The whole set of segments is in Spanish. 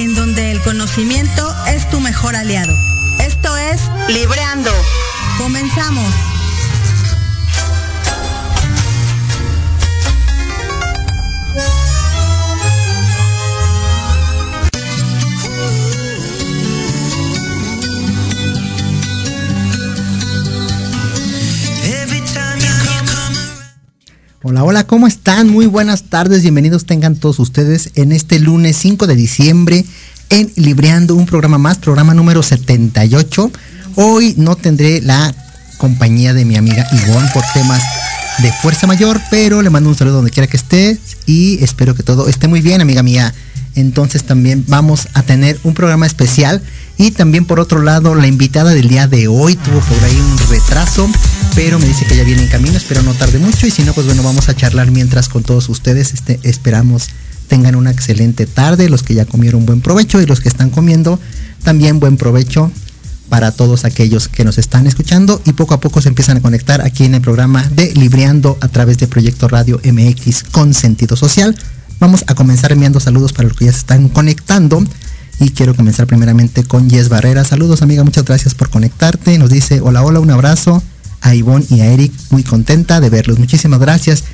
en donde el conocimiento es tu mejor aliado. Esto es Libreando. Comenzamos. Hola, hola, ¿cómo están? Muy buenas tardes, bienvenidos tengan todos ustedes en este lunes 5 de diciembre en Libreando, un programa más, programa número 78. Hoy no tendré la compañía de mi amiga Ivonne por temas de fuerza mayor, pero le mando un saludo donde quiera que esté y espero que todo esté muy bien, amiga mía. Entonces también vamos a tener un programa especial y también por otro lado la invitada del día de hoy tuvo por ahí un retraso, pero me dice que ya viene en camino, espero no tarde mucho y si no pues bueno vamos a charlar mientras con todos ustedes, este, esperamos tengan una excelente tarde, los que ya comieron buen provecho y los que están comiendo también buen provecho para todos aquellos que nos están escuchando y poco a poco se empiezan a conectar aquí en el programa de Libreando a través de Proyecto Radio MX con sentido social. Vamos a comenzar enviando saludos para los que ya se están conectando. Y quiero comenzar primeramente con Yes Barrera. Saludos amiga, muchas gracias por conectarte. Nos dice hola, hola, un abrazo a Ivonne y a Eric. Muy contenta de verlos. Muchísimas gracias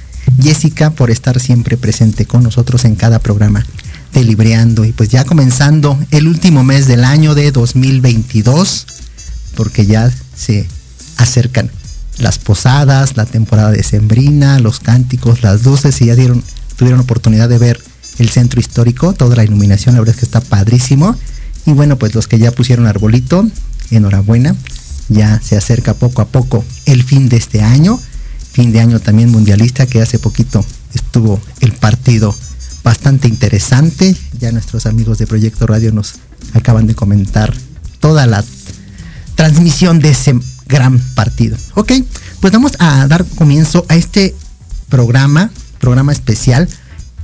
Jessica por estar siempre presente con nosotros en cada programa de Libreando. Y pues ya comenzando el último mes del año de 2022, porque ya se acercan las posadas, la temporada de Sembrina, los cánticos, las luces y ya dieron tuvieron oportunidad de ver el centro histórico, toda la iluminación, la verdad es que está padrísimo. Y bueno, pues los que ya pusieron arbolito, enhorabuena. Ya se acerca poco a poco el fin de este año, fin de año también mundialista, que hace poquito estuvo el partido bastante interesante. Ya nuestros amigos de Proyecto Radio nos acaban de comentar toda la transmisión de ese gran partido. Ok, pues vamos a dar comienzo a este programa, programa especial.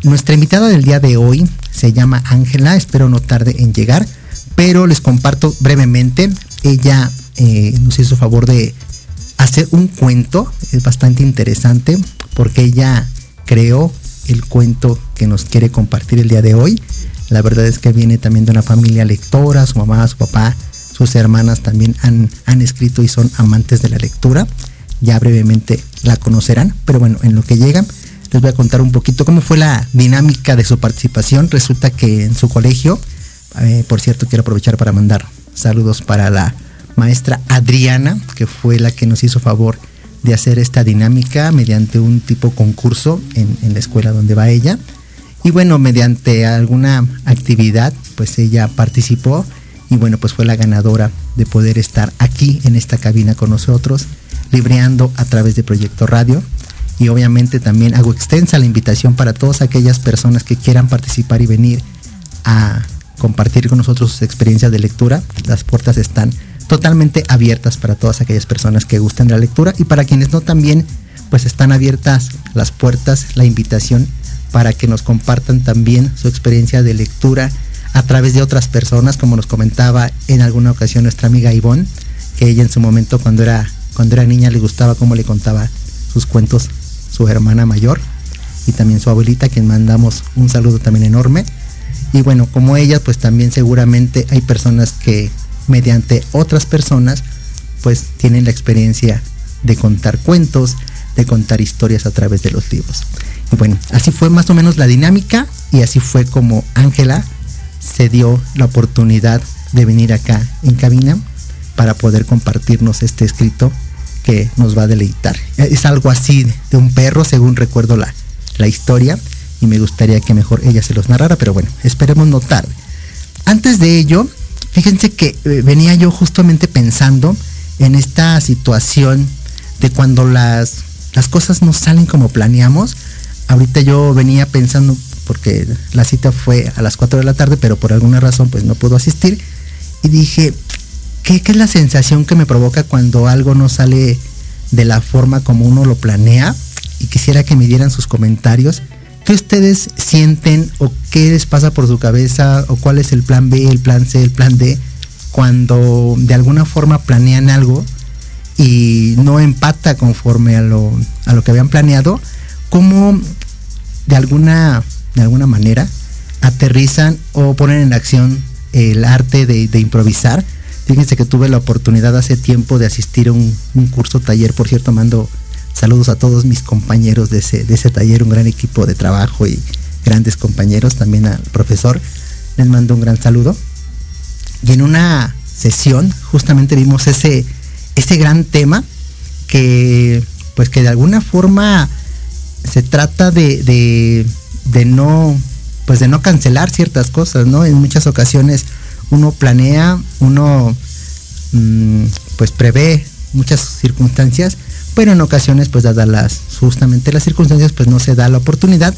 Nuestra invitada del día de hoy se llama Ángela, espero no tarde en llegar, pero les comparto brevemente. Ella eh, nos hizo favor de hacer un cuento, es bastante interesante porque ella creó el cuento que nos quiere compartir el día de hoy. La verdad es que viene también de una familia lectora, su mamá, su papá, sus hermanas también han, han escrito y son amantes de la lectura. Ya brevemente la conocerán, pero bueno, en lo que llegan les voy a contar un poquito cómo fue la dinámica de su participación. Resulta que en su colegio, eh, por cierto, quiero aprovechar para mandar saludos para la maestra Adriana, que fue la que nos hizo favor de hacer esta dinámica mediante un tipo concurso en, la escuela donde va ella. Y bueno, mediante alguna actividad, pues ella participó y bueno, pues fue la ganadora de poder estar aquí en esta cabina con nosotros, libreando a través de Proyecto Radio. Y obviamente también hago extensa la invitación para todas aquellas personas que quieran participar y venir a compartir con nosotros sus experiencias de lectura. Las puertas están totalmente abiertas para todas aquellas personas que gusten de la lectura y para quienes no también, pues están abiertas las puertas, la invitación para que nos compartan también su experiencia de lectura a través de otras personas, como nos comentaba en alguna ocasión nuestra amiga Ivonne, que ella en su momento cuando era, cuando era niña le gustaba cómo le contaba sus cuentos su hermana mayor y también su abuelita, quien mandamos un saludo también enorme. Y bueno, como ella, pues también seguramente hay personas que mediante otras personas, pues tienen la experiencia de contar cuentos, de contar historias a través de los libros. Y bueno, así fue más o menos la dinámica y así fue como Ángela se dio la oportunidad de venir acá en cabina para poder compartirnos este escrito que nos va a deleitar. Es algo así de un perro, según recuerdo la, la historia, y me gustaría que mejor ella se los narrara, pero bueno, esperemos no tarde. Antes de ello, fíjense que eh, venía yo justamente pensando en esta situación de cuando las, las cosas no salen como planeamos. Ahorita yo venía pensando porque la cita fue a las 4 de la tarde, pero por alguna razón pues no pudo asistir. Y dije, ¿qué, ¿qué, es la sensación que me provoca cuando algo no sale de la forma como uno lo planea? Y quisiera que me dieran sus comentarios. ¿Qué ustedes sienten o qué les pasa por su cabeza o cuál es el plan B, el plan C, el plan D cuando de alguna forma planean algo y no empata conforme a lo, a lo que habían planeado? ¿Cómo de alguna, de alguna manera aterrizan o ponen en acción el arte de, de improvisar? Fíjense que tuve la oportunidad hace tiempo de asistir a un, un curso taller, por cierto, mando Saludos a todos mis compañeros de ese, de ese taller, un gran equipo de trabajo y grandes compañeros, también al profesor. Les mando un gran saludo. Y en una sesión justamente vimos ese, ese gran tema que pues que de alguna forma se trata de, de, no pues de no cancelar ciertas cosas, ¿no? En muchas ocasiones uno planea, uno mmm, pues prevé muchas circunstancias, pero en ocasiones pues dadas justamente las circunstancias pues no se da la oportunidad.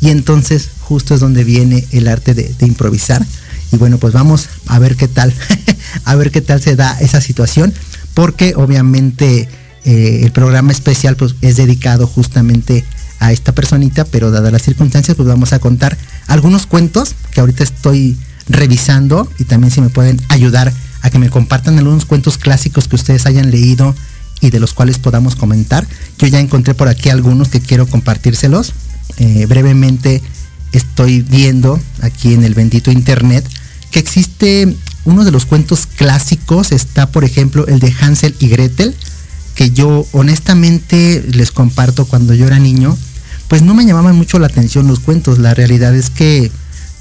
Y entonces justo es donde viene el arte de, de improvisar. Y bueno pues vamos a ver qué tal a ver qué tal se da esa situación. Porque obviamente eh, el programa especial pues es dedicado justamente a esta personita. Pero dadas las circunstancias pues vamos a contar algunos cuentos que ahorita estoy revisando. Y también si me pueden ayudar a que me compartan algunos cuentos clásicos que ustedes hayan leído y de los cuales podamos comentar. Yo ya encontré por aquí algunos que quiero compartírselos. Eh, brevemente estoy viendo aquí en el bendito internet que existe uno de los cuentos clásicos, está por ejemplo el de Hansel y Gretel, que yo honestamente les comparto cuando yo era niño, pues no me llamaban mucho la atención los cuentos, la realidad es que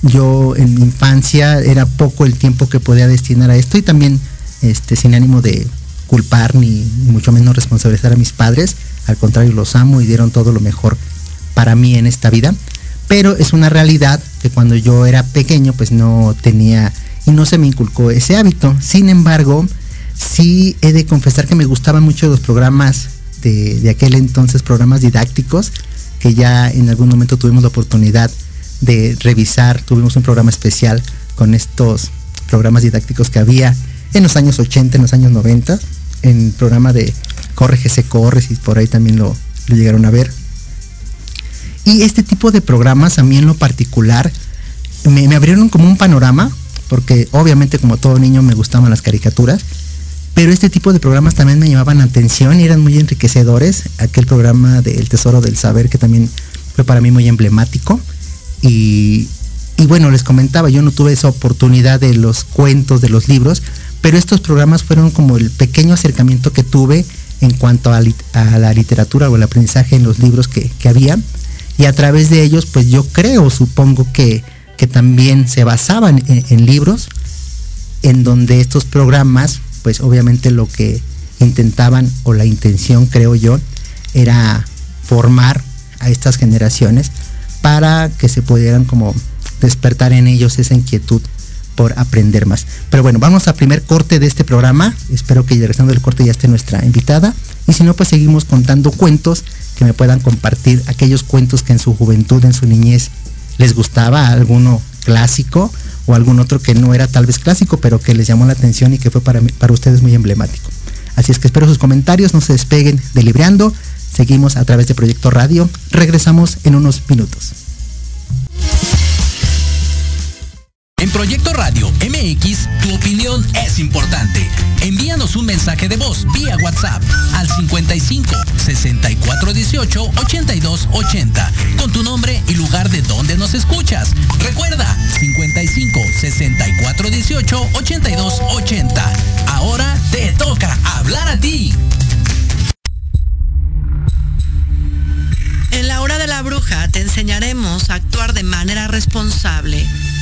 yo en mi infancia era poco el tiempo que podía destinar a esto y también este sin ánimo de culpar ni, mucho menos responsabilizar a mis padres. Al contrario, los amo y dieron todo lo mejor para mí en esta vida. Pero es una realidad que cuando yo era pequeño pues no tenía y no se me inculcó ese hábito. Sin embargo, sí he de confesar que me gustaban mucho los programas de aquel entonces, programas didácticos, que ya en algún momento tuvimos la oportunidad de revisar. Tuvimos un programa especial con estos programas didácticos que había en los años 80, en los años 90 en programa de Corre que se corre, si por ahí también lo, llegaron a ver. Y este tipo de programas a mí en lo particular me, abrieron como un panorama, porque obviamente como todo niño me gustaban las caricaturas, pero este tipo de programas también me llamaban atención y eran muy enriquecedores. Aquel programa de El Tesoro del Saber que también fue para mí muy emblemático. Y bueno, les comentaba, yo no tuve esa oportunidad de los cuentos, de los libros, pero estos programas fueron como el pequeño acercamiento que tuve en cuanto a, la literatura o el aprendizaje en los libros que, que, había. Y a través de ellos pues yo creo, supongo que, que también se basaban en, en, libros en donde estos programas pues obviamente lo que intentaban o la intención creo yo era formar a estas generaciones para que se pudieran como despertar en ellos esa inquietud por aprender más. Pero bueno, vamos a primer corte de este programa. Espero que regresando del corte ya esté nuestra invitada. Y si no, pues seguimos contando cuentos que me puedan compartir aquellos cuentos que en su juventud, en su niñez, les gustaba, alguno clásico o algún otro que no era tal vez clásico, pero que les llamó la atención y que fue para, para ustedes muy emblemático. Así es que espero sus comentarios, no se despeguen de Libreando. Seguimos a través de Proyecto Radio. Regresamos en unos minutos. En Proyecto importante. Envíanos un mensaje de voz vía WhatsApp al 55 64 18 82 80 con tu nombre y lugar de donde nos escuchas. Recuerda 55 64 18 82 80. Ahora te toca hablar a ti. En la hora de la bruja te enseñaremos a actuar de manera responsable.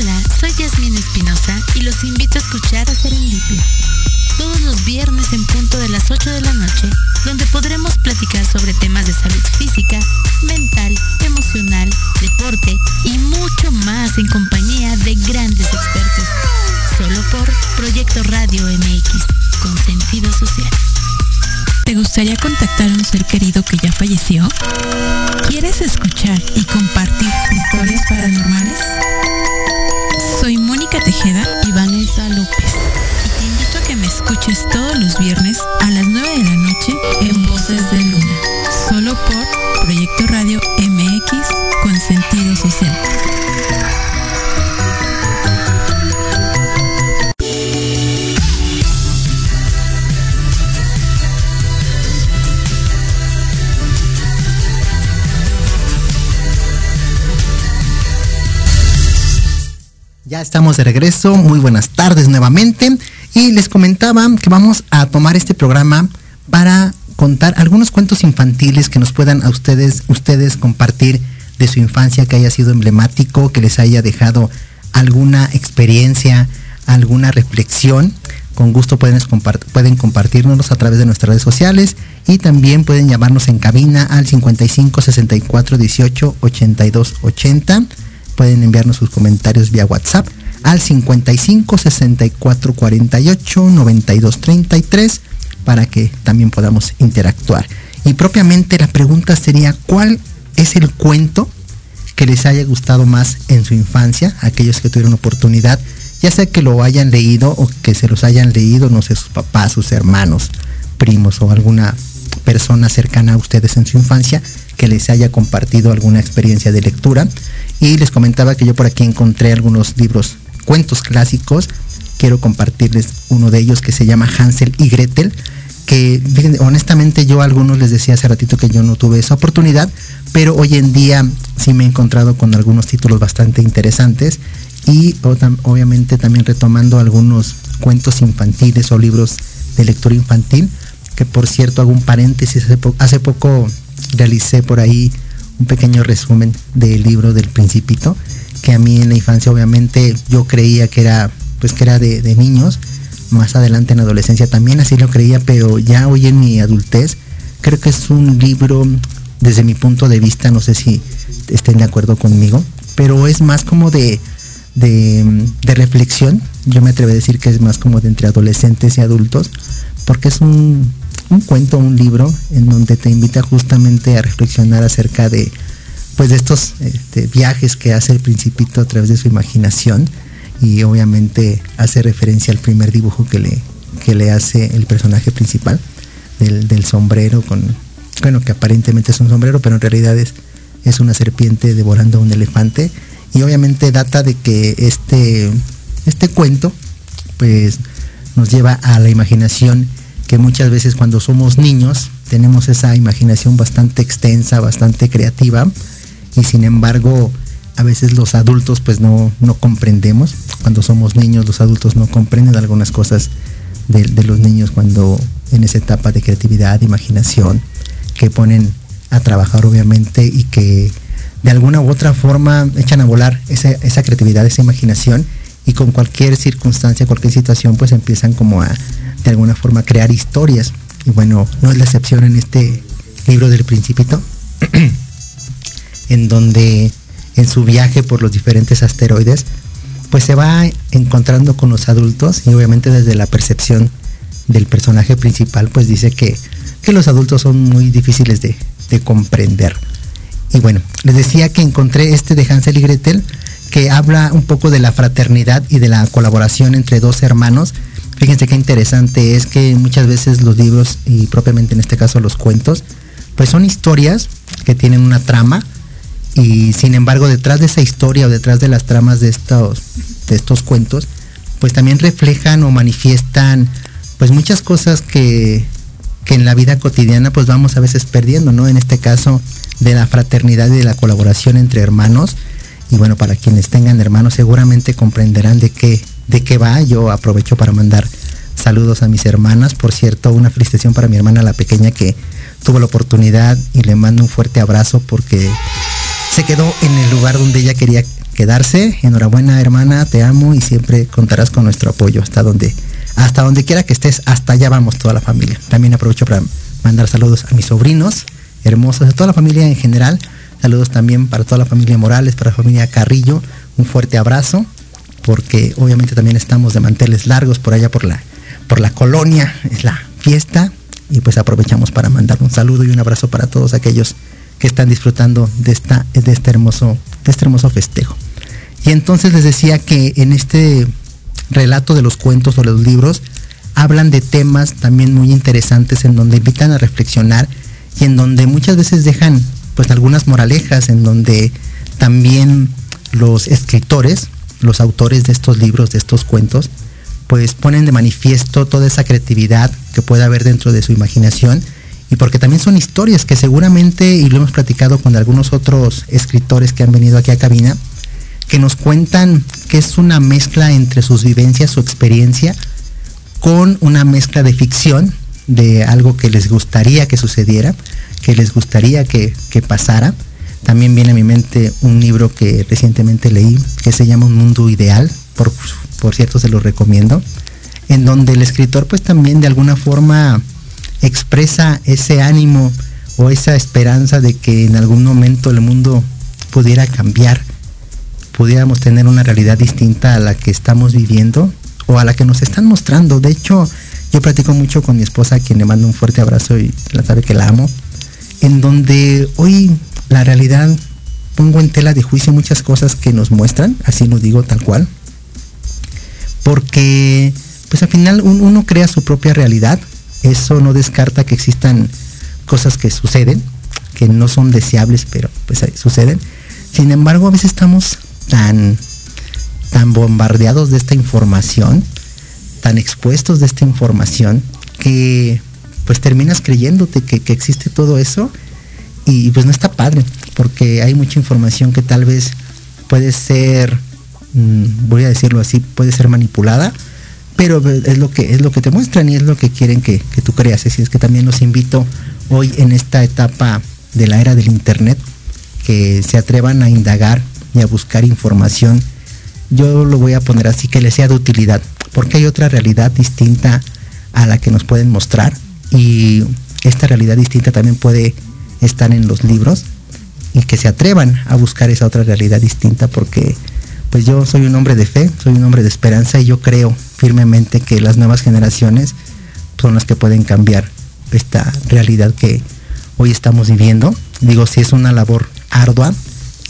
Hola, soy Yasmin Espinosa y los invito a escuchar Serendipia todos los viernes en punto de las 8 de la noche, donde podremos platicar sobre temas de salud física, mental, emocional, deporte y mucho más en compañía de grandes expertos. Solo por Proyecto Radio MX, con sentido social. ¿Te gustaría contactar a un ser querido que ya falleció? ¿Quieres escuchar y compartir historias paranormales? Soy Mónica Tejeda y Vanessa López que me escuches todos los viernes a las 9 de la noche en Voces de Luna, solo por Proyecto Radio MX con sentido social. Estamos de regreso, muy buenas tardes nuevamente. Y les comentaba que vamos a tomar este programa para contar algunos cuentos infantiles que nos puedan a ustedes, ustedes compartir de su infancia que haya sido emblemático, que les haya dejado alguna experiencia, alguna reflexión. Con gusto pueden, pueden compartirnos a través de nuestras redes sociales y también pueden llamarnos en cabina al 55 64 18 82 80. Pueden enviarnos sus comentarios vía WhatsApp al 55 64 48 92 33 para que también podamos interactuar. Y propiamente la pregunta sería, ¿cuál es el cuento que les haya gustado más en su infancia? Aquellos que tuvieron oportunidad, ya sea que lo hayan leído o que se los hayan leído, no sé, sus papás, sus hermanos, primos o alguna persona cercana a ustedes en su infancia que les haya compartido alguna experiencia de lectura. Y les comentaba que yo por aquí encontré algunos libros cuentos clásicos. Quiero compartirles uno de ellos que se llama Hansel y Gretel, que honestamente yo a algunos les decía hace ratito que yo no tuve esa oportunidad, pero hoy en día sí me he encontrado con algunos títulos bastante interesantes y obviamente también retomando algunos cuentos infantiles o libros de lectura infantil, que por cierto hago un paréntesis, hace poco realicé por ahí un pequeño resumen del libro del Principito que a mí en la infancia obviamente yo creía que era pues que era de, niños más adelante en la adolescencia también así lo creía pero ya hoy en mi adultez creo que es un libro desde mi punto de vista no sé si estén de acuerdo conmigo pero es más como de de, de reflexión yo me atrevo a decir que es más como de entre adolescentes y adultos porque es un, un cuento un libro en donde te invita justamente a reflexionar acerca de pues de estos este, viajes que hace el principito a través de su imaginación y obviamente hace referencia al primer dibujo que le, que le hace el personaje principal del, sombrero con, bueno, que aparentemente es un sombrero, pero en realidad es, es una serpiente devorando a un elefante. Y obviamente data de que este, este cuento pues nos lleva a la imaginación que muchas veces cuando somos niños tenemos esa imaginación bastante extensa, bastante creativa, y sin embargo a veces los adultos pues no, no comprendemos. Cuando somos niños los adultos no comprenden algunas cosas de, los niños cuando en esa etapa de creatividad, imaginación, que ponen a trabajar obviamente y que de alguna u otra forma echan a volar esa, esa creatividad, esa imaginación y con cualquier circunstancia, cualquier situación, pues empiezan como a de alguna forma crear historias. Y bueno, no es la excepción en este libro del principito, en donde en su viaje por los diferentes asteroides, pues se va encontrando con los adultos y obviamente desde la percepción del personaje principal, pues dice que, que los adultos son muy difíciles de, de comprender. Y bueno, les decía que encontré este de Hansel y Gretel, que habla un poco de la fraternidad y de la colaboración entre dos hermanos. Fíjense qué interesante es que muchas veces los libros, y propiamente en este caso los cuentos, pues son historias que tienen una trama, y sin embargo detrás de esa historia o detrás de las tramas de estos, de estos cuentos, pues también reflejan o manifiestan pues muchas cosas que, que en la vida cotidiana pues vamos a veces perdiendo, ¿no? En este caso de la fraternidad y de la colaboración entre hermanos. Y bueno, para quienes tengan hermanos seguramente comprenderán de qué, de qué va. Yo aprovecho para mandar saludos a mis hermanas. Por cierto, una felicitación para mi hermana la pequeña que tuvo la oportunidad y le mando un fuerte abrazo porque se quedó en el lugar donde ella quería quedarse. Enhorabuena hermana, te amo y siempre contarás con nuestro apoyo hasta donde, hasta donde quiera que estés, hasta allá vamos toda la familia. También aprovecho para mandar saludos a mis sobrinos hermosos, a toda la familia en general. Saludos también para toda la familia Morales, para la familia Carrillo. Un fuerte abrazo, porque obviamente también estamos de manteles largos por allá por la, por la colonia, es la fiesta. Y pues aprovechamos para mandar un saludo y un abrazo para todos aquellos que están disfrutando de, esta, de, este, hermoso, de este hermoso festejo. Y entonces les decía que en este relato de los cuentos o los libros hablan de temas también muy interesantes en donde invitan a reflexionar y en donde muchas veces dejan pues algunas moralejas, en donde también los escritores, los autores de estos libros, de estos cuentos, pues ponen de manifiesto toda esa creatividad que puede haber dentro de su imaginación y porque también son historias que seguramente, y lo hemos platicado con algunos otros escritores que han venido aquí a cabina, que nos cuentan que es una mezcla entre sus vivencias, su experiencia, con una mezcla de ficción, de algo que les gustaría que sucediera, que les gustaría que, pasara. También viene a mi mente un libro que recientemente leí, que se llama Un Mundo Ideal, por, por cierto se lo recomiendo, en donde el escritor pues también de alguna forma expresa ese ánimo o esa esperanza de que en algún momento el mundo pudiera cambiar, pudiéramos tener una realidad distinta a la que estamos viviendo o a la que nos están mostrando. De hecho, yo platico mucho con mi esposa, a quien le mando un fuerte abrazo y la sabe que la amo, en donde hoy la realidad pongo en tela de juicio muchas cosas que nos muestran, así lo digo tal cual, porque pues al final uno crea su propia realidad, eso no descarta que existan cosas que suceden, que no son deseables, pero pues suceden. Sin embargo, a veces estamos tan, tan bombardeados de esta información tan expuestos de esta información que pues terminas creyéndote que, existe todo eso y pues no está padre, porque hay mucha información que tal vez puede ser, mm, voy a decirlo así, puede ser manipulada, pero es lo que es lo que te muestran y es lo que quieren que, que tú creas. Así es que también los invito hoy en esta etapa de la era del internet que se atrevan a indagar y a buscar información. Yo lo voy a poner así que les sea de utilidad porque hay otra realidad distinta a la que nos pueden mostrar y esta realidad distinta también puede estar en los libros y que se atrevan a buscar esa otra realidad distinta porque pues yo soy un hombre de fe, soy un hombre de esperanza y yo creo firmemente que las nuevas generaciones son las que pueden cambiar esta realidad que hoy estamos viviendo. Digo, si es una labor ardua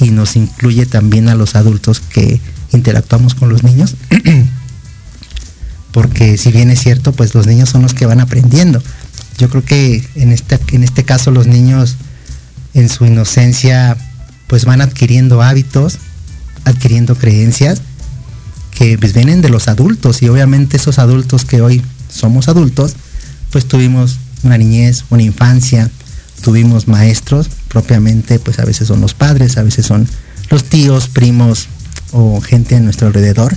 y nos incluye también a los adultos que interactuamos con los niños. porque si bien es cierto, pues los niños son los que van aprendiendo. Yo creo que en este, en este caso los niños en su inocencia pues van adquiriendo hábitos, adquiriendo creencias que pues, vienen de los adultos. Y obviamente esos adultos que hoy somos adultos, pues tuvimos una niñez, una infancia, tuvimos maestros, propiamente pues a veces son los padres, a veces son los tíos, primos o gente a nuestro alrededor.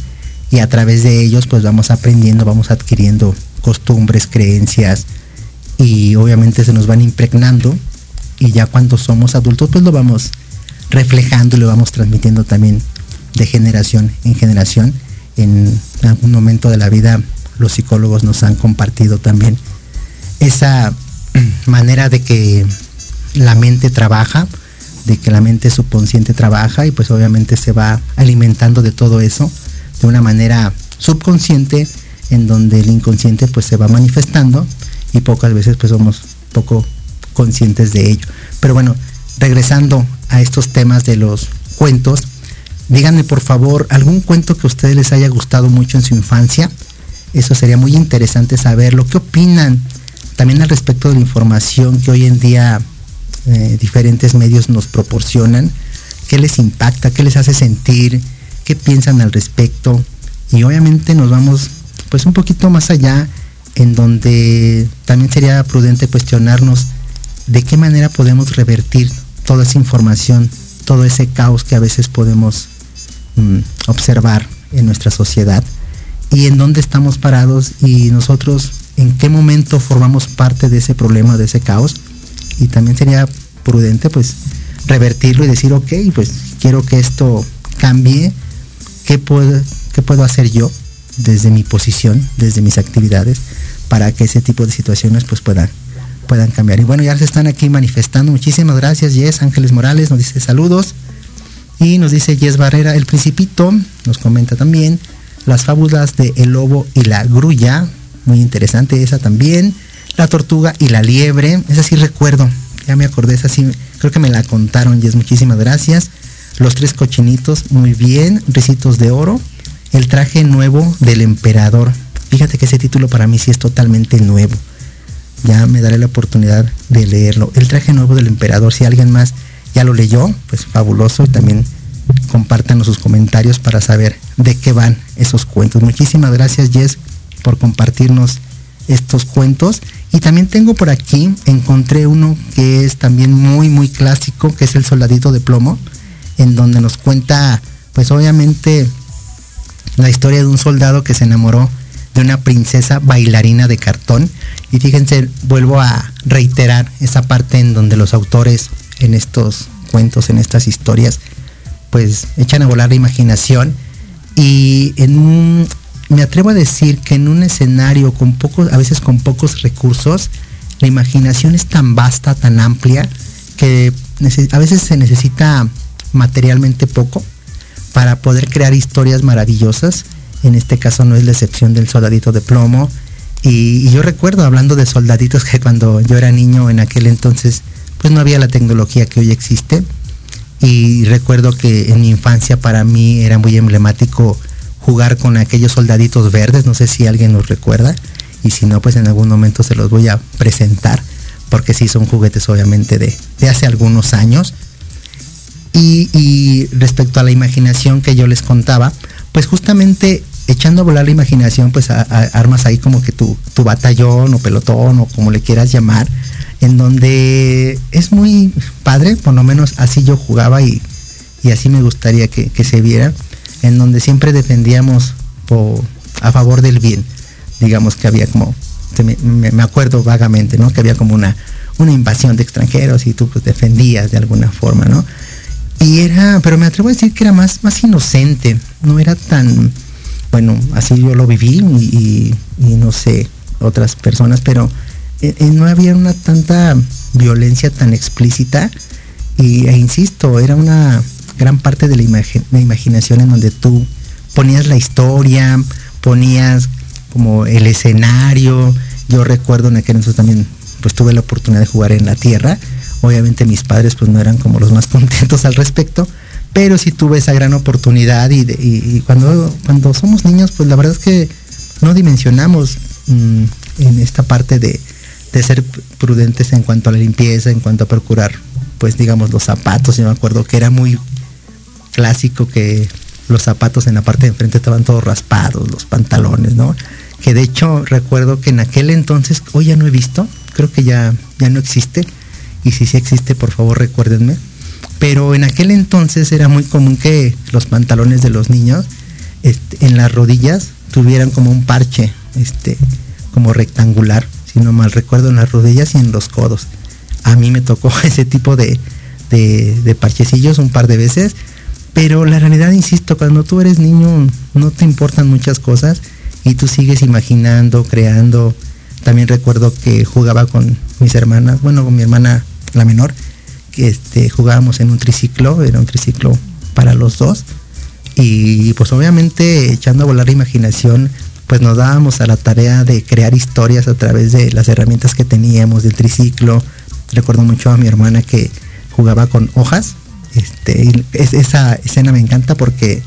Y a través de ellos pues vamos aprendiendo, vamos adquiriendo costumbres, creencias y obviamente se nos van impregnando y ya cuando somos adultos pues lo vamos reflejando y lo vamos transmitiendo también de generación en generación. En algún momento de la vida los psicólogos nos han compartido también esa manera de que la mente trabaja, de que la mente subconsciente trabaja y pues obviamente se va alimentando de todo eso de una manera subconsciente en donde el inconsciente pues se va manifestando y pocas veces pues somos poco conscientes de ello. Pero bueno, regresando a estos temas de los cuentos, díganme por favor algún cuento que a ustedes les haya gustado mucho en su infancia. Eso sería muy interesante saberlo. ¿Qué opinan también al respecto de la información que hoy en día eh, diferentes medios nos proporcionan? ¿Qué les impacta? ¿Qué les hace sentir? ¿Qué piensan al respecto? Y obviamente nos vamos pues un poquito más allá en donde también sería prudente cuestionarnos de qué manera podemos revertir toda esa información, todo ese caos que a veces podemos mm, observar en nuestra sociedad y en dónde estamos parados y nosotros en qué momento formamos parte de ese problema, de ese caos. Y también sería prudente pues revertirlo y decir, ok, pues quiero que esto cambie, ¿qué puedo, qué puedo hacer yo? desde mi posición, desde mis actividades, para que ese tipo de situaciones pues puedan, puedan cambiar. Y bueno, ya se están aquí manifestando. Muchísimas gracias, Yes. Ángeles Morales nos dice saludos. Y nos dice Yes Barrera, el principito, nos comenta también, las fábulas de El Lobo y la Grulla, muy interesante esa también. La Tortuga y la Liebre, esa sí recuerdo, ya me acordé, esa sí, creo que me la contaron, Yes, muchísimas gracias. Los tres cochinitos, muy bien. Ricitos de oro. El traje nuevo del emperador. Fíjate que ese título para mí sí es totalmente nuevo. Ya me daré la oportunidad de leerlo. El traje nuevo del emperador, si alguien más ya lo leyó, pues fabuloso. Y también compártanos sus comentarios para saber de qué van esos cuentos. Muchísimas gracias Jess por compartirnos estos cuentos. Y también tengo por aquí, encontré uno que es también muy, muy clásico, que es El Soldadito de Plomo, en donde nos cuenta, pues obviamente, la historia de un soldado que se enamoró de una princesa bailarina de cartón. Y fíjense, vuelvo a reiterar esa parte en donde los autores en estos cuentos, en estas historias, pues echan a volar la imaginación. Y en un, me atrevo a decir que en un escenario con pocos, a veces con pocos recursos, la imaginación es tan vasta, tan amplia, que a veces se necesita materialmente poco para poder crear historias maravillosas. En este caso no es la excepción del soldadito de plomo. Y, yo recuerdo hablando de soldaditos que cuando yo era niño en aquel entonces, pues no había la tecnología que hoy existe. Y recuerdo que en mi infancia para mí era muy emblemático jugar con aquellos soldaditos verdes, no sé si alguien los recuerda, y si no, pues en algún momento se los voy a presentar, porque sí son juguetes obviamente de, de hace algunos años. Y, respecto a la imaginación que yo les contaba, pues justamente echando a volar la imaginación, pues armas ahí como que tu, tu batallón o pelotón o como le quieras llamar, en donde es muy padre, por lo menos así yo jugaba y, así me gustaría que, se viera, en donde siempre defendíamos a favor del bien. Digamos que había como, me, me, acuerdo vagamente, ¿no? Que había como una, una invasión de extranjeros y tú pues defendías de alguna forma, ¿no? Y era, pero me atrevo a decir que era más, más inocente, no era tan, bueno, así yo lo viví y, no sé, otras personas, pero eh, eh, no había una tanta violencia tan explícita y, e insisto, era una gran parte de la, la imaginación en donde tú ponías la historia, ponías como el escenario, yo recuerdo en aquel entonces también pues tuve la oportunidad de jugar en la tierra. Obviamente mis padres pues no eran como los más contentos al respecto, pero sí tuve esa gran oportunidad y, cuando, cuando somos niños pues la verdad es que no dimensionamos mm, en esta parte de, ser prudentes en cuanto a la limpieza, en cuanto a procurar pues digamos los zapatos. Yo me acuerdo que era muy clásico que los zapatos en la parte de enfrente estaban todos raspados, los pantalones, ¿no? Que de hecho recuerdo que en aquel entonces, hoy ya no he visto, creo que ya, ya no existe, y si sí existe, por favor recuérdenme. Pero en aquel entonces era muy común que los pantalones de los niños este, en las rodillas tuvieran como un parche, este, como rectangular, si no mal recuerdo, en las rodillas y en los codos. A mí me tocó ese tipo de, de, parchecillos un par de veces Pero la realidad, insisto, cuando tú eres niño no te importan muchas cosas y tú sigues imaginando, creando. También recuerdo que jugaba con mis hermanas, bueno, con mi hermana la menor, que este, jugábamos en un triciclo, era un triciclo para los dos. Y pues obviamente echando a volar la imaginación, pues nos dábamos a la tarea de crear historias a través de las herramientas que teníamos del triciclo. Recuerdo mucho a mi hermana que jugaba con hojas. Este, esa escena me encanta porque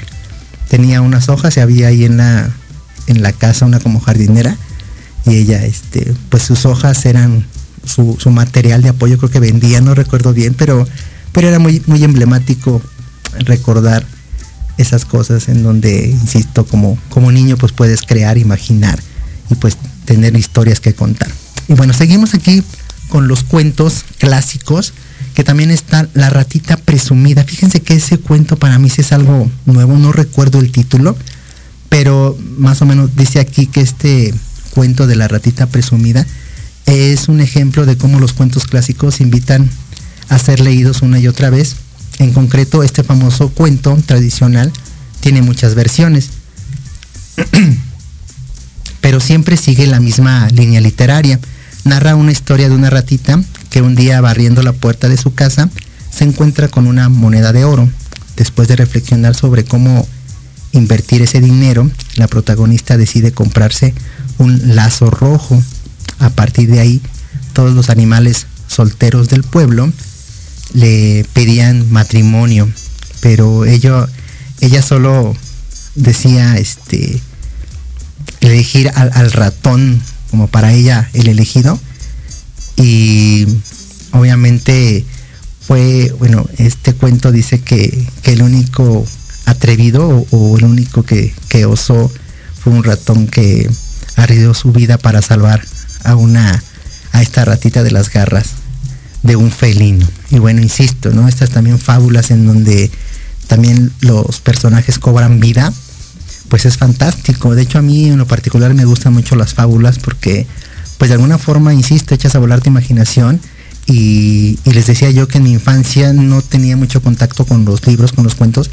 tenía unas hojas y había ahí en la, en la casa una como jardinera y ella, este, pues sus hojas eran su, material de apoyo, creo que vendía, no recuerdo bien, pero, pero era muy, muy emblemático recordar esas cosas en donde, insisto, como, como niño pues puedes crear, imaginar y pues tener historias que contar. Y bueno, seguimos aquí con los cuentos clásicos, que también está La ratita presumida. Fíjense que ese cuento para mí sí es algo nuevo, no recuerdo el título, pero más o menos dice aquí que este cuento de la ratita presumida es un ejemplo de cómo los cuentos clásicos invitan a ser leídos una y otra vez. En concreto, este famoso cuento tradicional tiene muchas versiones, pero siempre sigue la misma línea literaria. Narra una historia de una ratita que un día barriendo la puerta de su casa se encuentra con una moneda de oro. Después de reflexionar sobre cómo invertir ese dinero, la protagonista decide comprarse un lazo rojo a partir de ahí, todos los animales solteros del pueblo le pedían matrimonio, pero ella solo decía este elegir al, ratón como para ella el elegido. Y obviamente fue bueno este cuento dice que, el único atrevido o, el único que, que, osó fue un ratón que arriesgó su vida para salvar a una a esta ratita de las garras de un felino. Y bueno, insisto, ¿no? Estas también fábulas en donde también los personajes cobran vida, pues es fantástico. De hecho, a mí en lo particular me gustan mucho las fábulas porque, pues de alguna forma, insisto, echas a volar tu imaginación. Y, y les decía yo que en mi infancia no tenía mucho contacto con los libros, con los cuentos,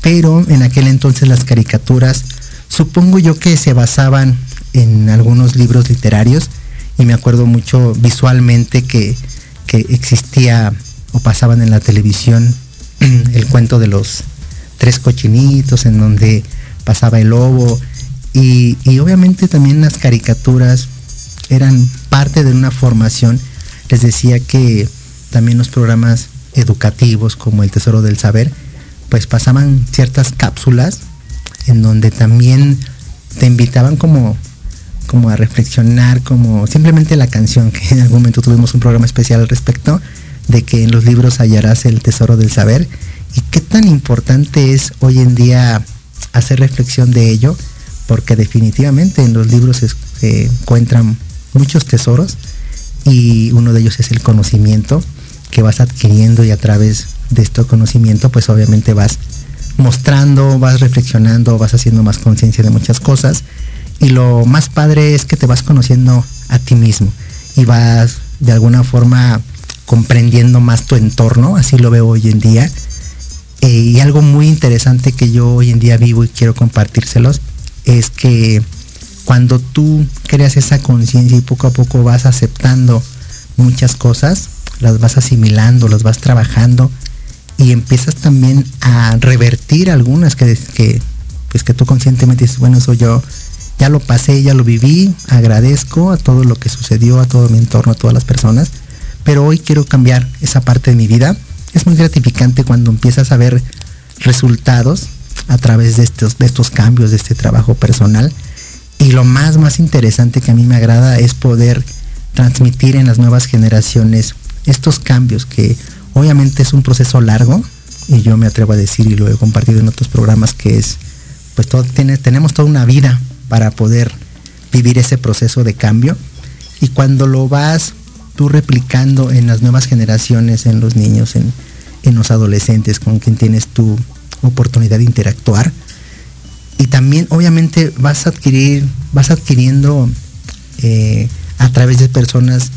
pero en aquel entonces las caricaturas, supongo yo que se basaban en algunos libros literarios y me acuerdo mucho visualmente que, existía o pasaban en la televisión el cuento de los tres cochinitos en donde pasaba el lobo y, obviamente también las caricaturas eran parte de una formación. Les decía que también los programas educativos como el Tesoro del Saber, pues pasaban ciertas cápsulas en donde también te invitaban como como a reflexionar, como simplemente la canción, que en algún momento tuvimos un programa especial al respecto, de que en los libros hallarás el tesoro del saber, y qué tan importante es hoy en día hacer reflexión de ello, porque definitivamente en los libros se, encuentran muchos tesoros, y uno de ellos es el conocimiento que vas adquiriendo y a través de este conocimiento pues obviamente vas mostrando, vas reflexionando, vas haciendo más conciencia de muchas cosas y lo más padre es que te vas conociendo a ti mismo y vas de alguna forma comprendiendo más tu entorno, así lo veo hoy en día. Eh, y algo muy interesante que yo hoy en día vivo y quiero compartírselos es que cuando tú creas esa conciencia y poco a poco vas aceptando muchas cosas, las vas asimilando, las vas trabajando y empiezas también a revertir algunas que, pues que tú conscientemente dices, bueno, soy yo ya lo pasé, ya lo viví, agradezco a todo lo que sucedió, a todo mi entorno, a todas las personas, pero hoy quiero cambiar esa parte de mi vida. Es muy gratificante cuando empiezas a ver resultados a través de estos, de estos cambios, de este trabajo personal. Y lo más, más interesante que a mí me agrada es poder transmitir en las nuevas generaciones estos cambios que obviamente es un proceso largo y yo me atrevo a decir y lo he compartido en otros programas que es pues todo tiene, tenemos toda una vida para poder vivir ese proceso de cambio. Y cuando lo vas tú replicando en las nuevas generaciones, en los niños, en, los adolescentes con quien tienes tu oportunidad de interactuar. Y también obviamente vas a adquirir, vas adquiriendo eh, a través de personas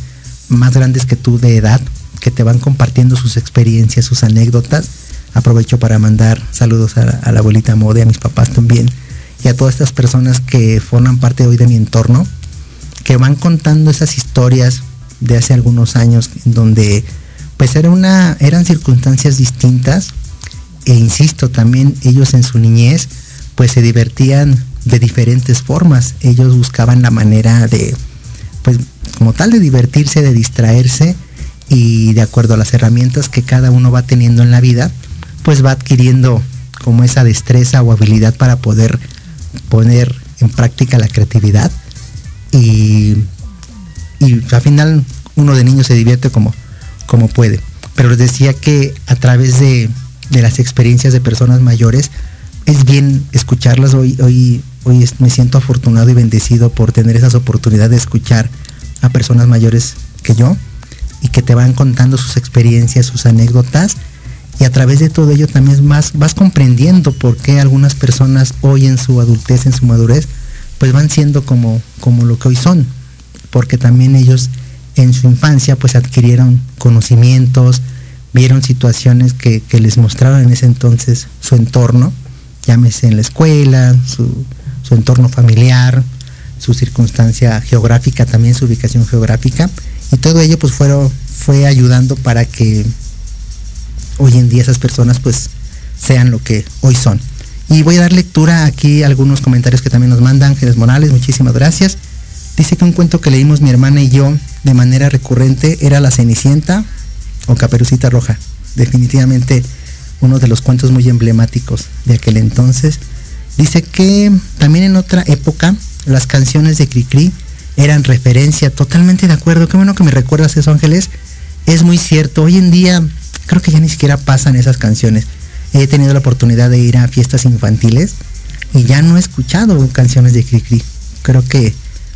más grandes que tú de edad, que te van compartiendo sus experiencias, sus anécdotas, Aprovecho para mandar saludos a, la abuelita Mode, a mis papás también, a todas estas personas que forman parte hoy de mi entorno, que van contando esas historias de hace algunos años, donde pues era una, eran circunstancias distintas, e insisto, también ellos en su niñez, pues se divertían de diferentes formas. Ellos buscaban la manera de, pues como tal, de divertirse, de distraerse y de acuerdo a las herramientas que cada uno va teniendo en la vida, pues va adquiriendo como esa destreza o habilidad para poder poner en práctica la creatividad y, y al final uno de niño se divierte como, como puede. Pero les decía que a través de, de las experiencias de personas mayores es bien escucharlas. Hoy, hoy, hoy me siento afortunado y bendecido por tener esas oportunidades de escuchar a personas mayores que yo y que te van contando sus experiencias, sus anécdotas y a través de todo ello también más, vas comprendiendo por qué algunas personas hoy en su adultez, en su madurez, pues van siendo como, como lo que hoy son, porque también ellos en su infancia pues adquirieron conocimientos, vieron situaciones que, les mostraron en ese entonces su entorno, llámese en la escuela, su, su entorno familiar, su circunstancia geográfica, también su ubicación geográfica, y todo ello pues fueron, fue ayudando para que hoy en día esas personas pues sean lo que hoy son. Y voy a dar lectura aquí a algunos comentarios que también nos manda Ángeles Morales, muchísimas gracias. Dice que un cuento que leímos mi hermana y yo de manera recurrente era La Cenicienta o Caperucita Roja. Definitivamente uno de los cuentos muy emblemáticos de aquel entonces. Dice que también en otra época las canciones de Cricri eran referencia, totalmente de acuerdo. Qué bueno que me recuerdas eso, Ángeles. Es muy cierto. Hoy en día creo que ya ni siquiera pasan esas canciones. He tenido la oportunidad de ir a fiestas infantiles y ya no he escuchado canciones de Cricri. Creo que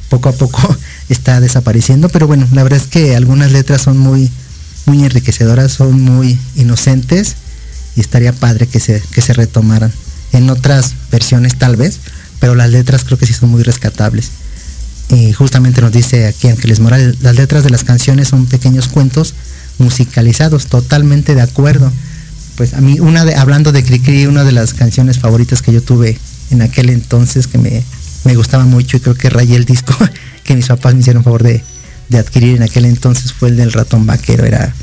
poco a poco está desapareciendo, pero bueno, la verdad es que algunas letras son muy, muy enriquecedoras, son muy inocentes y estaría padre que se, que se retomaran. En otras versiones tal vez, pero las letras creo que sí son muy rescatables. Y justamente nos dice aquí Ángeles Morales, las letras de las canciones son pequeños cuentos musicalizados, totalmente de acuerdo. Pues a mí, una de, hablando de Cricri, una de las canciones favoritas que yo tuve en aquel entonces que me, gustaba mucho y creo que rayé el disco que mis papás me hicieron favor de, adquirir en aquel entonces fue el del ratón vaquero, era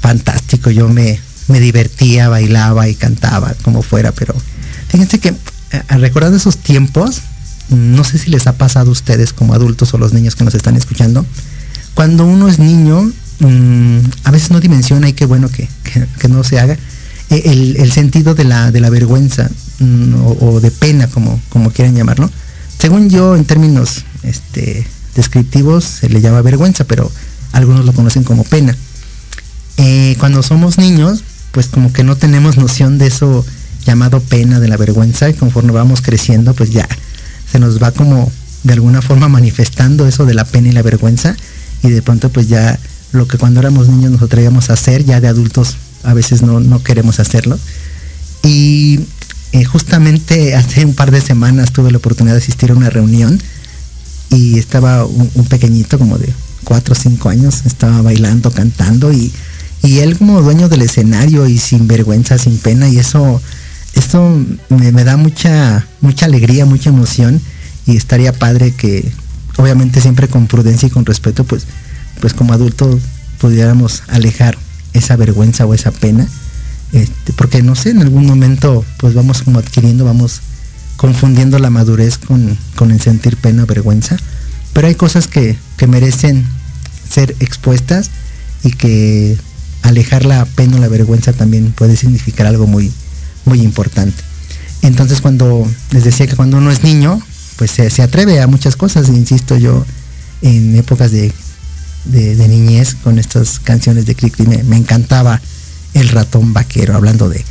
fantástico, yo me, me divertía, bailaba y cantaba como fuera, pero fíjense que eh, recordando esos tiempos, no sé si les ha pasado a ustedes como adultos o los niños que nos están escuchando, cuando uno es niño Mm, a veces no dimensiona y qué bueno que, no se haga, e, el, sentido de la, de la vergüenza mm, o, de pena, como, como quieran llamarlo. Según yo, en términos este, descriptivos, se le llama vergüenza, pero algunos lo conocen como pena. Eh, cuando somos niños, pues como que no tenemos noción de eso llamado pena, de la vergüenza, y conforme vamos creciendo, pues ya se nos va como de alguna forma manifestando eso de la pena y la vergüenza, y de pronto pues ya lo que cuando éramos niños nos atrevíamos a hacer, ya de adultos a veces no, queremos hacerlo. Y eh, justamente hace un par de semanas tuve la oportunidad de asistir a una reunión y estaba un, pequeñito como de cuatro o cinco años, estaba bailando, cantando y, él como dueño del escenario y sin vergüenza, sin pena y eso, esto me, me da mucha, mucha alegría, mucha emoción y estaría padre que obviamente siempre con prudencia y con respeto pues pues como adultos pudiéramos alejar esa vergüenza o esa pena, este, porque no sé, en algún momento pues vamos como adquiriendo, vamos confundiendo la madurez con, el sentir pena o vergüenza, pero hay cosas que, merecen ser expuestas y que alejar la pena o la vergüenza también puede significar algo muy, muy importante. Entonces cuando les decía que cuando uno es niño, pues se, se atreve a muchas cosas, insisto yo, en épocas de de, niñez con estas canciones de Cricri. Me, encantaba el ratón vaquero, hablando de,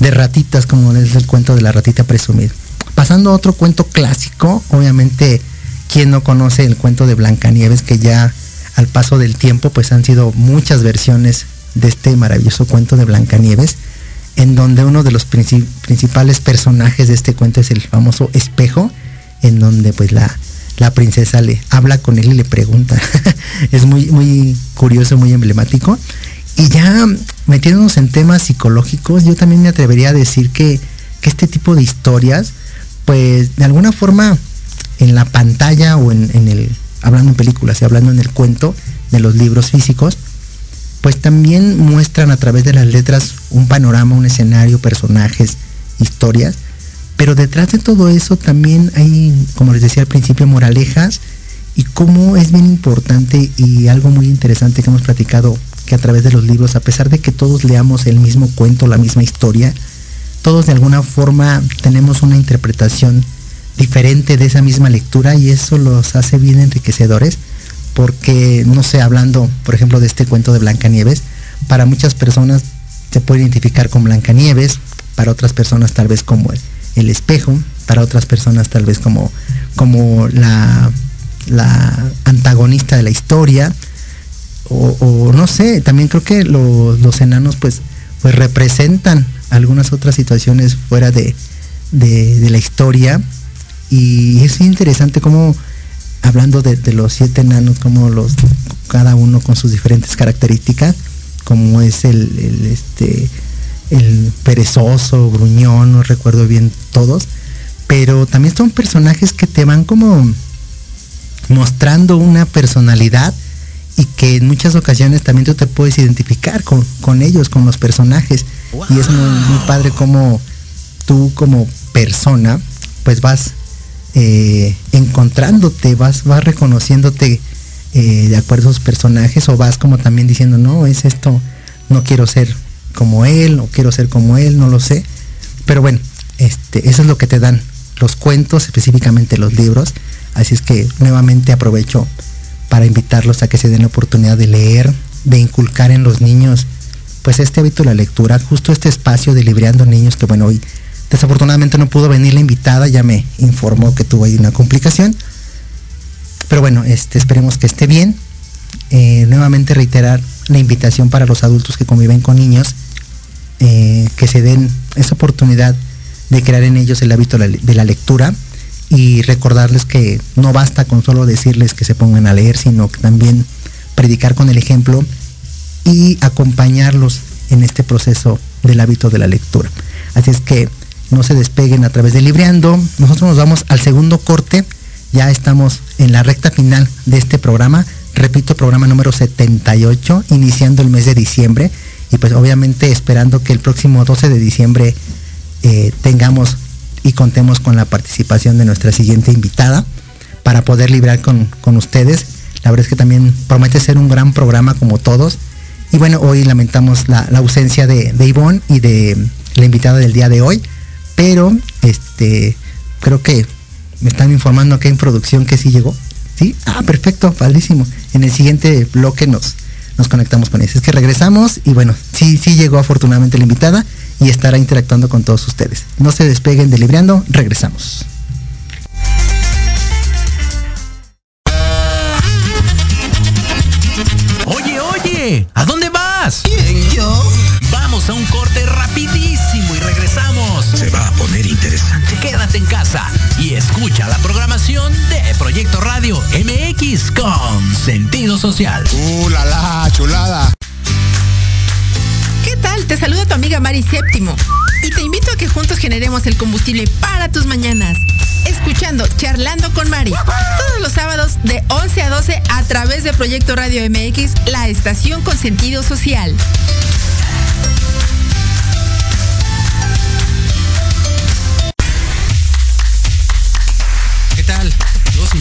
de ratitas, como es el cuento de la ratita presumida. Pasando a otro cuento clásico, obviamente, quien no conoce el cuento de Blancanieves, que ya al paso del tiempo, pues han sido muchas versiones de este maravilloso cuento de Blancanieves, en donde uno de los principales personajes de este cuento es el famoso espejo, en donde pues la, la princesa le habla con él y le pregunta. es muy, muy curioso, muy emblemático. Y ya metiéndonos en temas psicológicos, yo también me atrevería a decir que, este tipo de historias, pues de alguna forma en la pantalla o en, el, hablando en películas y hablando en el cuento de los libros físicos, pues también muestran a través de las letras un panorama, un escenario, personajes, historias, pero detrás de todo eso también hay, como les decía al principio, moralejas y cómo es bien importante y algo muy interesante que hemos platicado que a través de los libros, a pesar de que todos leamos el mismo cuento, la misma historia, todos de alguna forma tenemos una interpretación diferente de esa misma lectura y eso los hace bien enriquecedores porque, no sé, hablando, por ejemplo, de este cuento de Blancanieves, para muchas personas se puede identificar con Blancanieves, para otras personas tal vez como el, espejo, para otras personas tal vez como, como la, la antagonista de la historia, o, no sé, también creo que los, enanos pues, pues representan algunas otras situaciones fuera de, la historia. Y es interesante como hablando de, los siete enanos, como los cada uno con sus diferentes características, como es el, el este el perezoso, gruñón, no recuerdo bien todos, pero también son personajes que te van como mostrando una personalidad y que en muchas ocasiones también tú te puedes identificar con, ellos, con los personajes. Y es muy, padre como tú como persona, pues vas eh, encontrándote, vas, vas reconociéndote eh, de acuerdo a esos personajes o vas como también diciendo, no, es esto, no quiero ser como él, o quiero ser como él, no lo sé. Pero bueno, este, eso es lo que te dan los cuentos, específicamente los libros. Así es que nuevamente aprovecho para invitarlos a que se den la oportunidad de leer, de inculcar en los niños pues este hábito de la lectura, justo este espacio de libreando niños que bueno, hoy desafortunadamente no pudo venir la invitada, ya me informó que tuvo ahí una complicación. Pero bueno, este, esperemos que esté bien. Eh, nuevamente reiterar la invitación para los adultos que conviven con niños, eh, que se den esa oportunidad de crear en ellos el hábito de la lectura y recordarles que no basta con solo decirles que se pongan a leer, sino que también predicar con el ejemplo y acompañarlos en este proceso del hábito de la lectura. Así es que no se despeguen a través de Libreando. Nosotros nos vamos al segundo corte. Ya estamos en la recta final de este programa. Repito, programa número 78, iniciando el mes de diciembre. Y pues obviamente esperando que el próximo 12 de diciembre eh, tengamos y contemos con la participación de nuestra siguiente invitada para poder librar con, ustedes. La verdad es que también promete ser un gran programa como todos. Y bueno, hoy lamentamos la, ausencia de, de, Ivonne y de la invitada del día de hoy, pero este creo que me están informando que en producción que sí llegó. ¿Sí? Ah, perfecto, padrísimo. En el siguiente bloque nos, nos conectamos con eso. Es que regresamos y bueno, sí, sí llegó afortunadamente la invitada y estará interactuando con todos ustedes. No se despeguen de Libreando, regresamos. Oye, oye, ¿a dónde vas? ¿Quién, yo? Vamos a un corte rapidísimo y regresamos. Se va a poner interesante. Quédate en casa y escucha la programación de Proyecto Radio MX con sentido social. ¡Uh, la, la chulada! ¿Qué tal? Te saluda tu amiga Mari Séptimo y te invito a que juntos generemos el combustible para tus mañanas. Escuchando Charlando con Mari todos los sábados de 11 a 12 a través de Proyecto Radio MX, la estación con sentido social.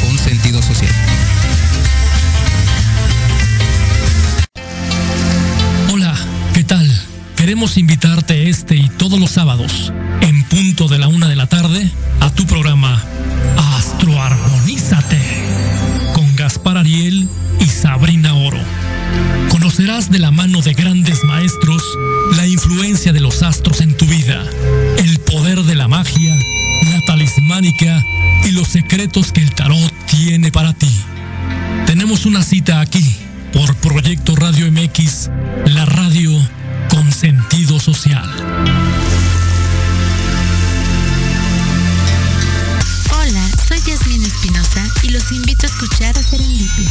con sentido social. Hola, ¿qué tal? Queremos invitarte este y todos los sábados, en punto de la una de la tarde, a tu programa Astroarmonízate, Conocerás de la mano de grandes maestros la influencia de los astros en tu vida, el poder de la magia, la talismánica y los secretos que el tarot tiene para ti. Tenemos una cita aquí por Proyecto Radio MX, la radio con sentido social. Hola, soy Yasmin Espinosa y los invito a escuchar Serendipia.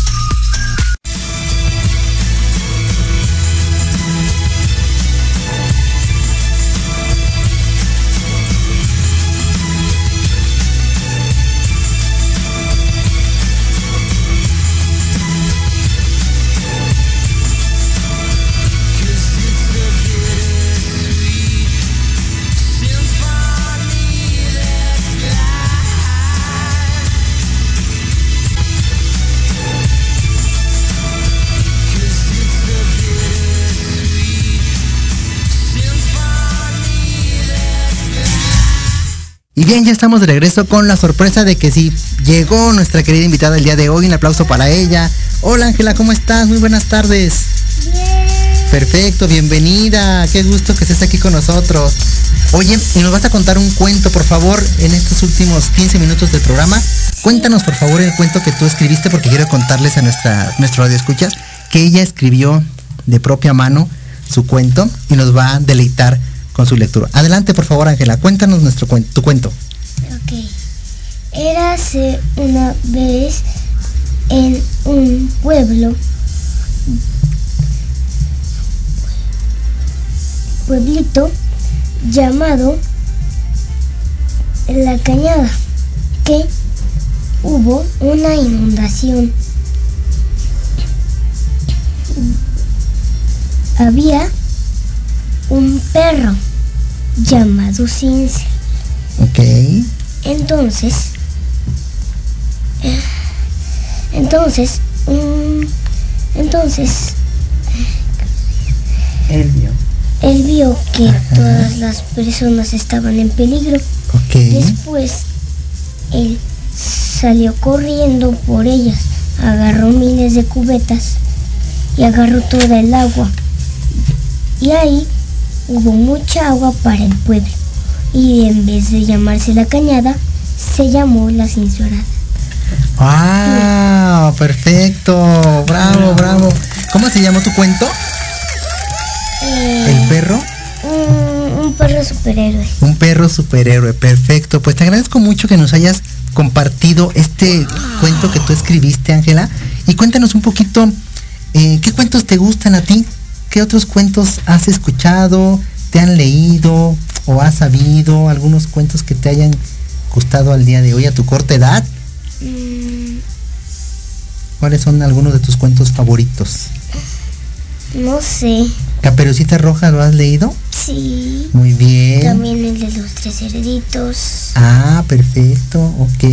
Bien, ya estamos de regreso con la sorpresa de que sí llegó nuestra querida invitada el día de hoy. Un aplauso para ella. Hola Ángela, ¿cómo estás? Muy buenas tardes. Perfecto, bienvenida. Qué gusto que estés aquí con nosotros. Oye, y nos vas a contar un cuento, por favor, en estos últimos 15 minutos del programa. Cuéntanos, por favor, el cuento que tú escribiste, porque quiero contarles a nuestra, nuestro radio escuchas que ella escribió de propia mano su cuento y nos va a deleitar su lectura. Adelante, por favor, Ángela, cuéntanos nuestro cuento, tu cuento. Ok. Érase una vez en un pueblo, pueblito llamado La Cañada, que hubo una inundación. Había un perro llamado Cincel. Ok. Entonces, entonces, mm, entonces, Él vio. él vio que todas las personas estaban en peligro. Ok. Después, él salió corriendo por ellas, agarró miles de cubetas y agarró toda el agua. Y ahí hubo mucha agua para el pueblo. Y en vez de llamarse la cañada, se llamó la cinturada. ¡Wow! Perfecto. Bravo, bravo. ¿Cómo se llamó tu cuento? ¿El perro? Un, un perro superhéroe. Un perro superhéroe, perfecto. Pues te agradezco mucho que nos hayas compartido este cuento que tú escribiste, Ángela. Y cuéntanos un poquito, eh, ¿qué cuentos te gustan a ti? ¿Qué otros cuentos has escuchado, te han leído o has sabido? ¿Algunos cuentos que te hayan gustado al día de hoy a tu corta edad? Mm, ¿Cuáles son algunos de tus cuentos favoritos? no sé. ¿Caperucita Roja lo has leído? Sí. Muy bien. También el de los tres cerditos. Ah, perfecto, ok.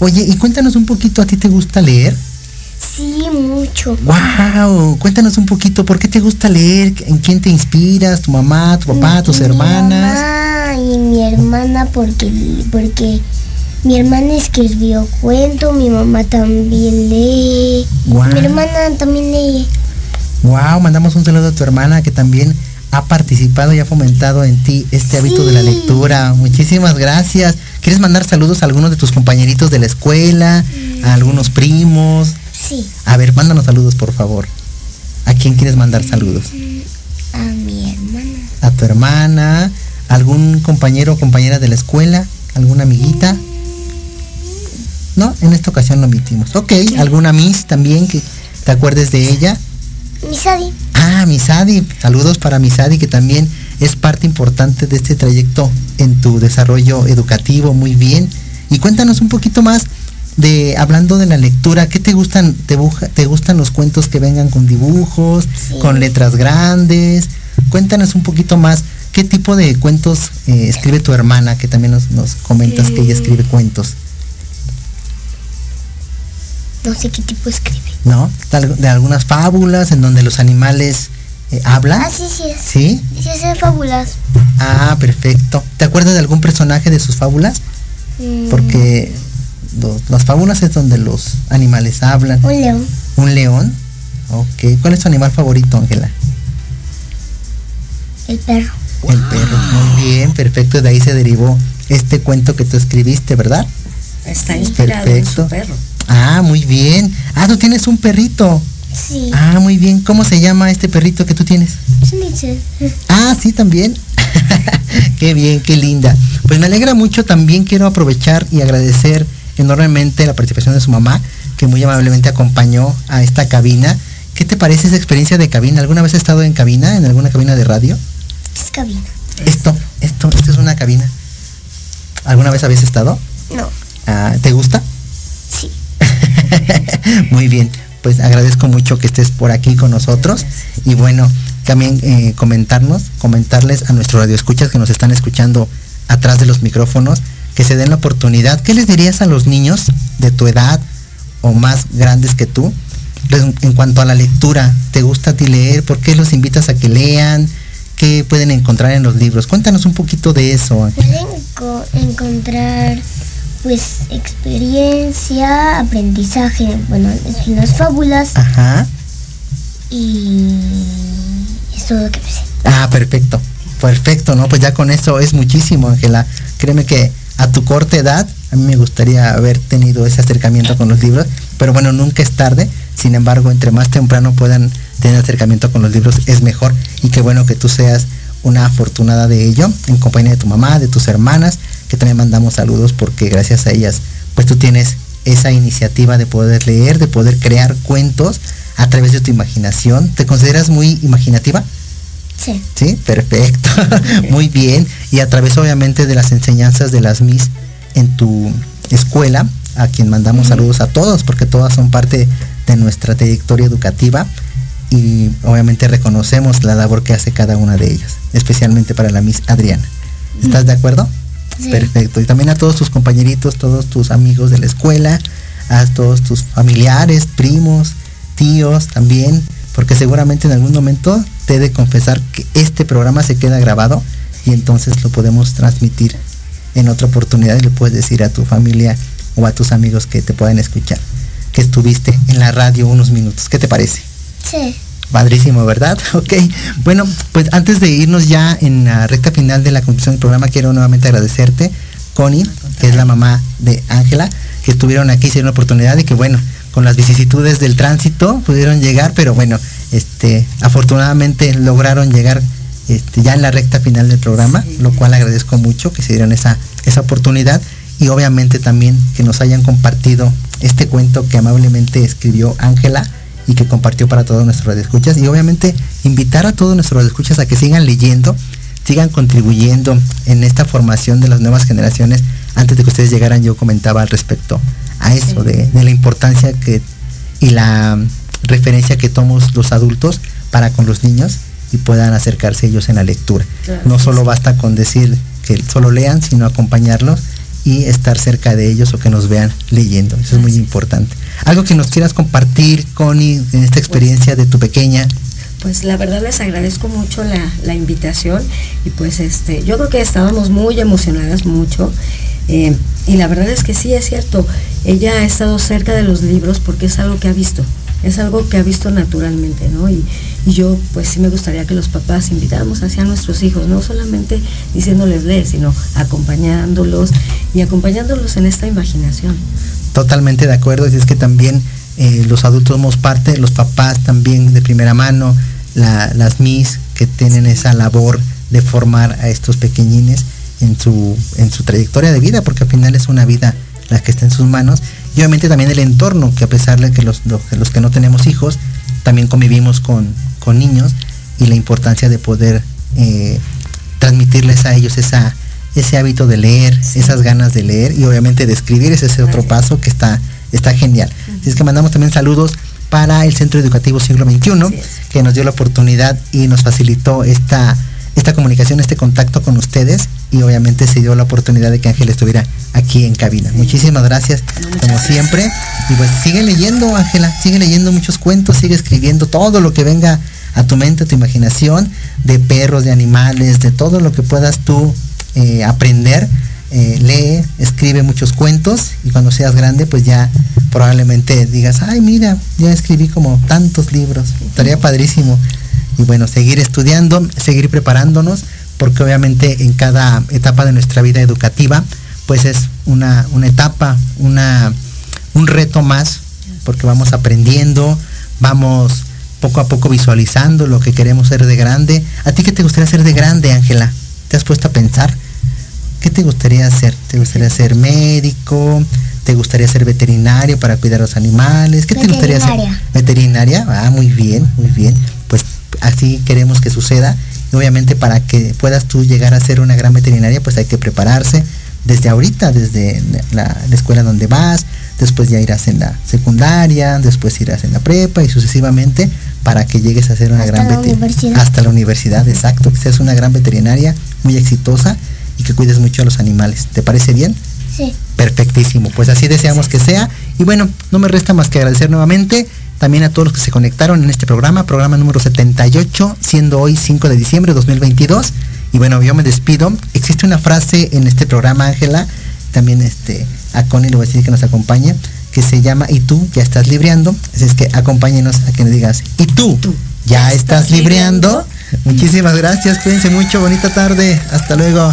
Oye, y cuéntanos un poquito, ¿a ti te gusta leer? Sí, mucho. ¡Wow! Cuéntanos un poquito, ¿por qué te gusta leer? ¿En quién te inspiras? ¿Tu mamá, tu papá, tus Mi hermanas? mamá y mi hermana porque porque mi hermana escribió cuento, mi mamá también lee. Guau. Mi hermana también lee. ¡Wow! Mandamos un saludo a tu hermana que también ha participado y ha fomentado en ti este hábito de la lectura. Muchísimas gracias. ¿Quieres mandar saludos a algunos de tus compañeritos de la escuela? ¿A algunos primos? Sí, A ver, mándanos saludos, por favor. ¿A quién quieres mandar saludos? a mi hermana. a tu hermana, algún compañero o compañera de la escuela, alguna amiguita. No, en esta ocasión lo omitimos. Ok, alguna Miss también que te acuerdes de ella. Mi Sadi. Ah, Misadi, saludos para Misadi que también es parte importante de este trayecto en tu desarrollo educativo, muy bien. Y cuéntanos un poquito más de hablando de la lectura, ¿qué te gustan? ¿Te, te gustan los cuentos que vengan con dibujos, Sí. con letras grandes? Cuéntanos un poquito más, ¿qué tipo de cuentos eh, escribe tu hermana? Que también nos, nos comentas que ella escribe cuentos, No sé qué tipo escribe. ¿no? De algunas fábulas en donde los animales eh, hablan? Ah, sí, sí es. ¿Sí? Sí, es fábulas. Ah, perfecto. ¿Te acuerdas de algún personaje de sus fábulas? Mm, Porque los- las fábulas es donde los animales hablan. Un león. ¿Un león? Ok. ¿Cuál es tu animal favorito, Ángela? El perro. El perro. Muy bien, perfecto. De ahí se derivó este cuento que tú escribiste, ¿verdad? Está inspirado en su Perfecto. perro. Ah, muy bien. Ah, tú tienes un perrito. Sí. Ah, muy bien. ¿Cómo se llama este perrito que tú tienes? Schnitzel. Ah, sí, también. qué bien, qué linda. Pues me alegra mucho. También quiero aprovechar y agradecer enormemente la participación de su mamá, que muy amablemente acompañó a esta cabina. ¿Qué te parece esa experiencia de cabina? ¿Alguna vez has estado en cabina, en alguna cabina de radio? Es cabina. Esto, esto, esto es una cabina. ¿Alguna vez habías estado? No. Ah, ¿Te gusta? Sí. Muy bien, pues agradezco mucho que estés por aquí con nosotros y bueno, también eh, comentarnos, comentarles a nuestros radioescuchas que nos están escuchando atrás de los micrófonos, que se den la oportunidad. ¿Qué les dirías a los niños de tu edad o más grandes que tú pues, en cuanto a la lectura? ¿Te gusta a ti leer? ¿Por qué los invitas a que lean? ¿Qué pueden encontrar en los libros? Cuéntanos un poquito de eso. Pueden enco- encontrar pues experiencia, aprendizaje, bueno, unas fábulas Ajá. y es todo lo que sé. Ah, perfecto. Perfecto, ¿no? Pues ya con eso es muchísimo, Ángela. Créeme que a tu corta edad, a mí me gustaría haber tenido ese acercamiento con los libros, pero bueno, nunca es tarde. Sin embargo, entre más temprano puedan tener acercamiento con los libros, es mejor. Y qué bueno que tú seas una afortunada de ello, en compañía de tu mamá, de tus hermanas, que también mandamos saludos porque gracias a ellas, pues tú tienes esa iniciativa de poder leer, de poder crear cuentos a través de tu imaginación. ¿Te consideras muy imaginativa? Sí. Sí, perfecto. Muy bien. Y a través obviamente de las enseñanzas de las MIS en tu escuela, a quien mandamos saludos a todos, porque todas son parte de nuestra trayectoria educativa y obviamente reconocemos la labor que hace cada una de ellas, especialmente para la Miss Adriana. ¿Estás de acuerdo? Sí. Perfecto. Y también a todos tus compañeritos, todos tus amigos de la escuela, a todos tus familiares, primos, tíos también, porque seguramente en algún momento te he de confesar que este programa se queda grabado y entonces lo podemos transmitir en otra oportunidad y le puedes decir a tu familia o a tus amigos que te puedan escuchar que estuviste en la radio unos minutos. ¿Qué te parece? Sí. Padrísimo, ¿verdad? Ok. Bueno, pues antes de irnos ya en la recta final de la conclusión del programa, quiero nuevamente agradecerte, Connie, que es la mamá de Ángela, que estuvieron aquí, hicieron la oportunidad y que bueno, con las vicisitudes del tránsito pudieron llegar, pero bueno, este, afortunadamente lograron llegar este, ya en la recta final del programa, lo cual agradezco mucho que se dieron esa, esa oportunidad y obviamente también que nos hayan compartido este cuento que amablemente escribió Ángela y que compartió para todos nuestros radioescuchas. Y obviamente invitar a todos nuestros radioescuchas a que sigan leyendo, sigan contribuyendo en esta formación de las nuevas generaciones. Antes de que ustedes llegaran yo comentaba al respecto a eso, de, de la importancia que y la referencia que tomamos los adultos para con los niños y puedan acercarse ellos en la lectura. Claro, no solo sí. basta con decir que solo lean, sino acompañarlos y estar cerca de ellos o que nos vean leyendo. Eso es muy importante. Algo que nos quieras compartir, Connie, en esta experiencia de tu pequeña. Pues la verdad les agradezco mucho la, la invitación y pues este, yo creo que estábamos muy emocionadas mucho eh, y la verdad es que sí es cierto, ella ha estado cerca de los libros porque es algo que ha visto, es algo que ha visto naturalmente, ¿no? Y, yo pues sí me gustaría que los papás invitáramos hacia nuestros hijos, no solamente diciéndoles lee, sino acompañándolos y acompañándolos en esta imaginación. Totalmente de acuerdo, y es que también eh, los adultos somos parte, los papás también de primera mano, la- las MIS que tienen esa labor de formar a estos pequeñines en su, en su trayectoria de vida, porque al final es una vida la que está en sus manos, y obviamente también el entorno, que a pesar de que los, los, los que no tenemos hijos, también convivimos con, con niños, y la importancia de poder eh, transmitirles a ellos esa, ese hábito de leer, esas ganas de leer y obviamente de escribir, ese es otro paso que está, está genial. Así es que mandamos también saludos para el Centro Educativo Siglo XXI, que nos dio la oportunidad y nos facilitó esta, esta comunicación, este contacto con ustedes y obviamente se dio la oportunidad de que Ángel estuviera aquí en cabina. Muchísimas gracias, como siempre. Y pues sigue leyendo, Ángela, sigue leyendo muchos cuentos, sigue escribiendo todo lo que venga a tu mente, a tu imaginación, de perros, de animales, de todo lo que puedas tú eh, aprender. Eh, lee, escribe muchos cuentos y cuando seas grande pues ya probablemente digas, ay mira, ya escribí como tantos libros, estaría padrísimo. Y bueno, seguir estudiando, seguir preparándonos, porque obviamente en cada etapa de nuestra vida educativa pues es una, una etapa, una, un reto más, porque vamos aprendiendo, vamos poco a poco visualizando lo que queremos ser de grande. ¿A ti qué te gustaría ser de grande, Ángela? ¿Te has puesto a pensar? ¿Qué te gustaría hacer? ¿Te gustaría ser médico? ¿Te gustaría ser veterinario para cuidar a los animales? ¿Qué te gustaría ser? Veterinaria. Ah, muy bien, muy bien. Pues así queremos que suceda. Y obviamente para que puedas tú llegar a ser una gran veterinaria, pues hay que prepararse desde ahorita, desde la, escuela donde vas, después ya irás en la secundaria, después irás en la prepa y sucesivamente para que llegues a ser una gran veterinaria. Hasta la universidad, exacto, que seas una gran veterinaria muy exitosa y que cuides mucho a los animales. ¿Te parece bien? Sí. Perfectísimo, pues así deseamos que sea. Y bueno, no me resta más que agradecer nuevamente también a todos los que se conectaron en este programa, programa número 78, siendo hoy 5 de diciembre de 2022. Y bueno, yo me despido. Existe una frase en este programa, Ángela, también este, a Connie le voy a decir que nos acompaña, que se llama Y tú ya estás libreando. Así es que acompáñenos a que nos digas, ¿y tú? ¿Ya, estás, libreando? Muchísimas gracias, cuídense mucho, bonita tarde, hasta luego.